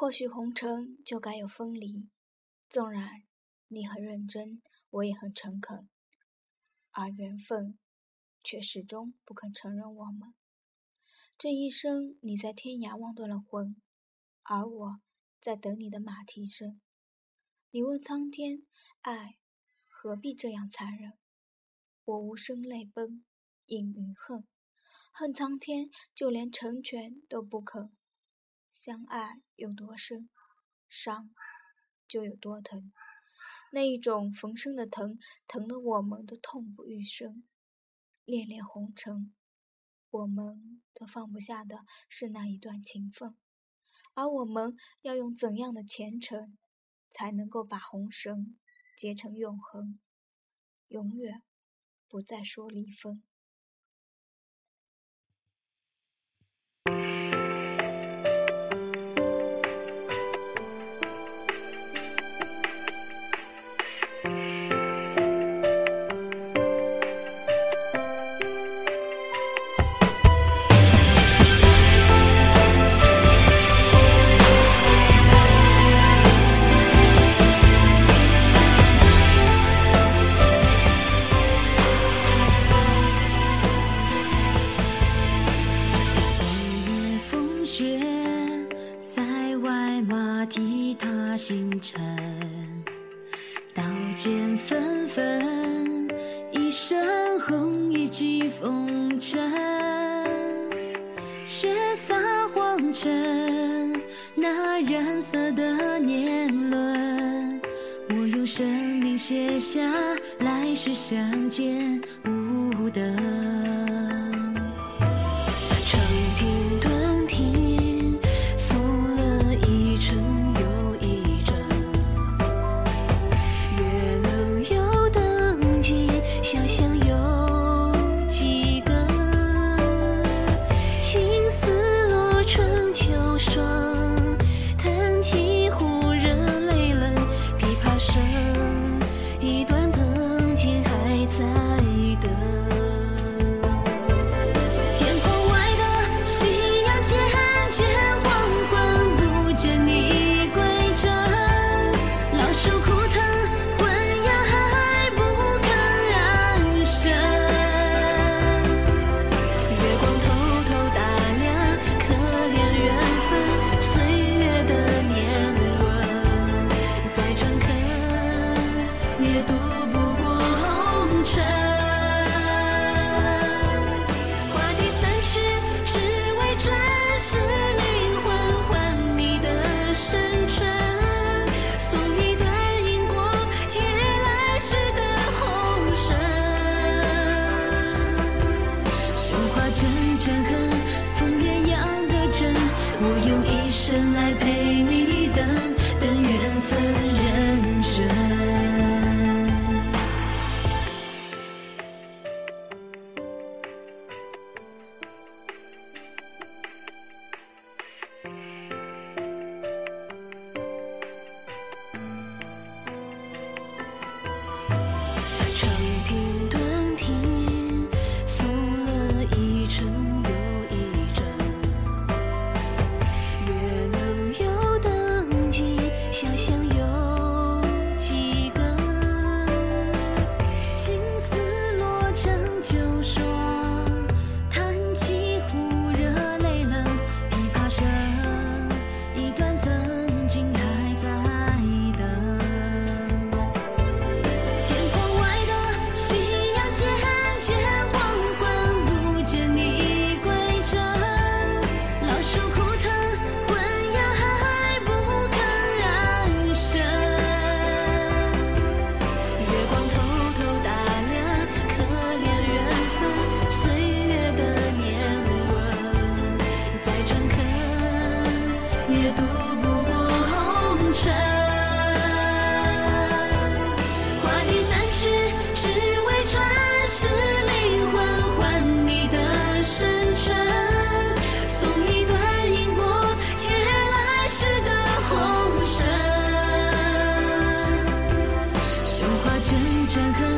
或许红尘就该有分离，纵然你很认真，我也很诚恳，而缘分却始终不肯承认我们。这一生你在天涯望断了魂，而我在等你的马蹄声。你问苍天，爱何必这样残忍？我无声泪奔，应余恨，恨苍天，就连成全都不肯。相爱有多深，伤就有多疼。那一种逢生的疼，疼得我们都痛不欲生。恋恋红尘，我们都放不下的是那一段情分，而我们要用怎样的虔诚？才能够把红绳结成永恒，永远不再说离分。雪塞外，马蹄踏星辰，刀剑纷纷，一身红衣几风尘，血洒黄尘，那染色的年轮，我用生命写下来世相见无分认真。渡不过红尘，画地三尺，只为转世。灵魂换你的深沉，送一段因果，结来世的红尘。绣花针针痕。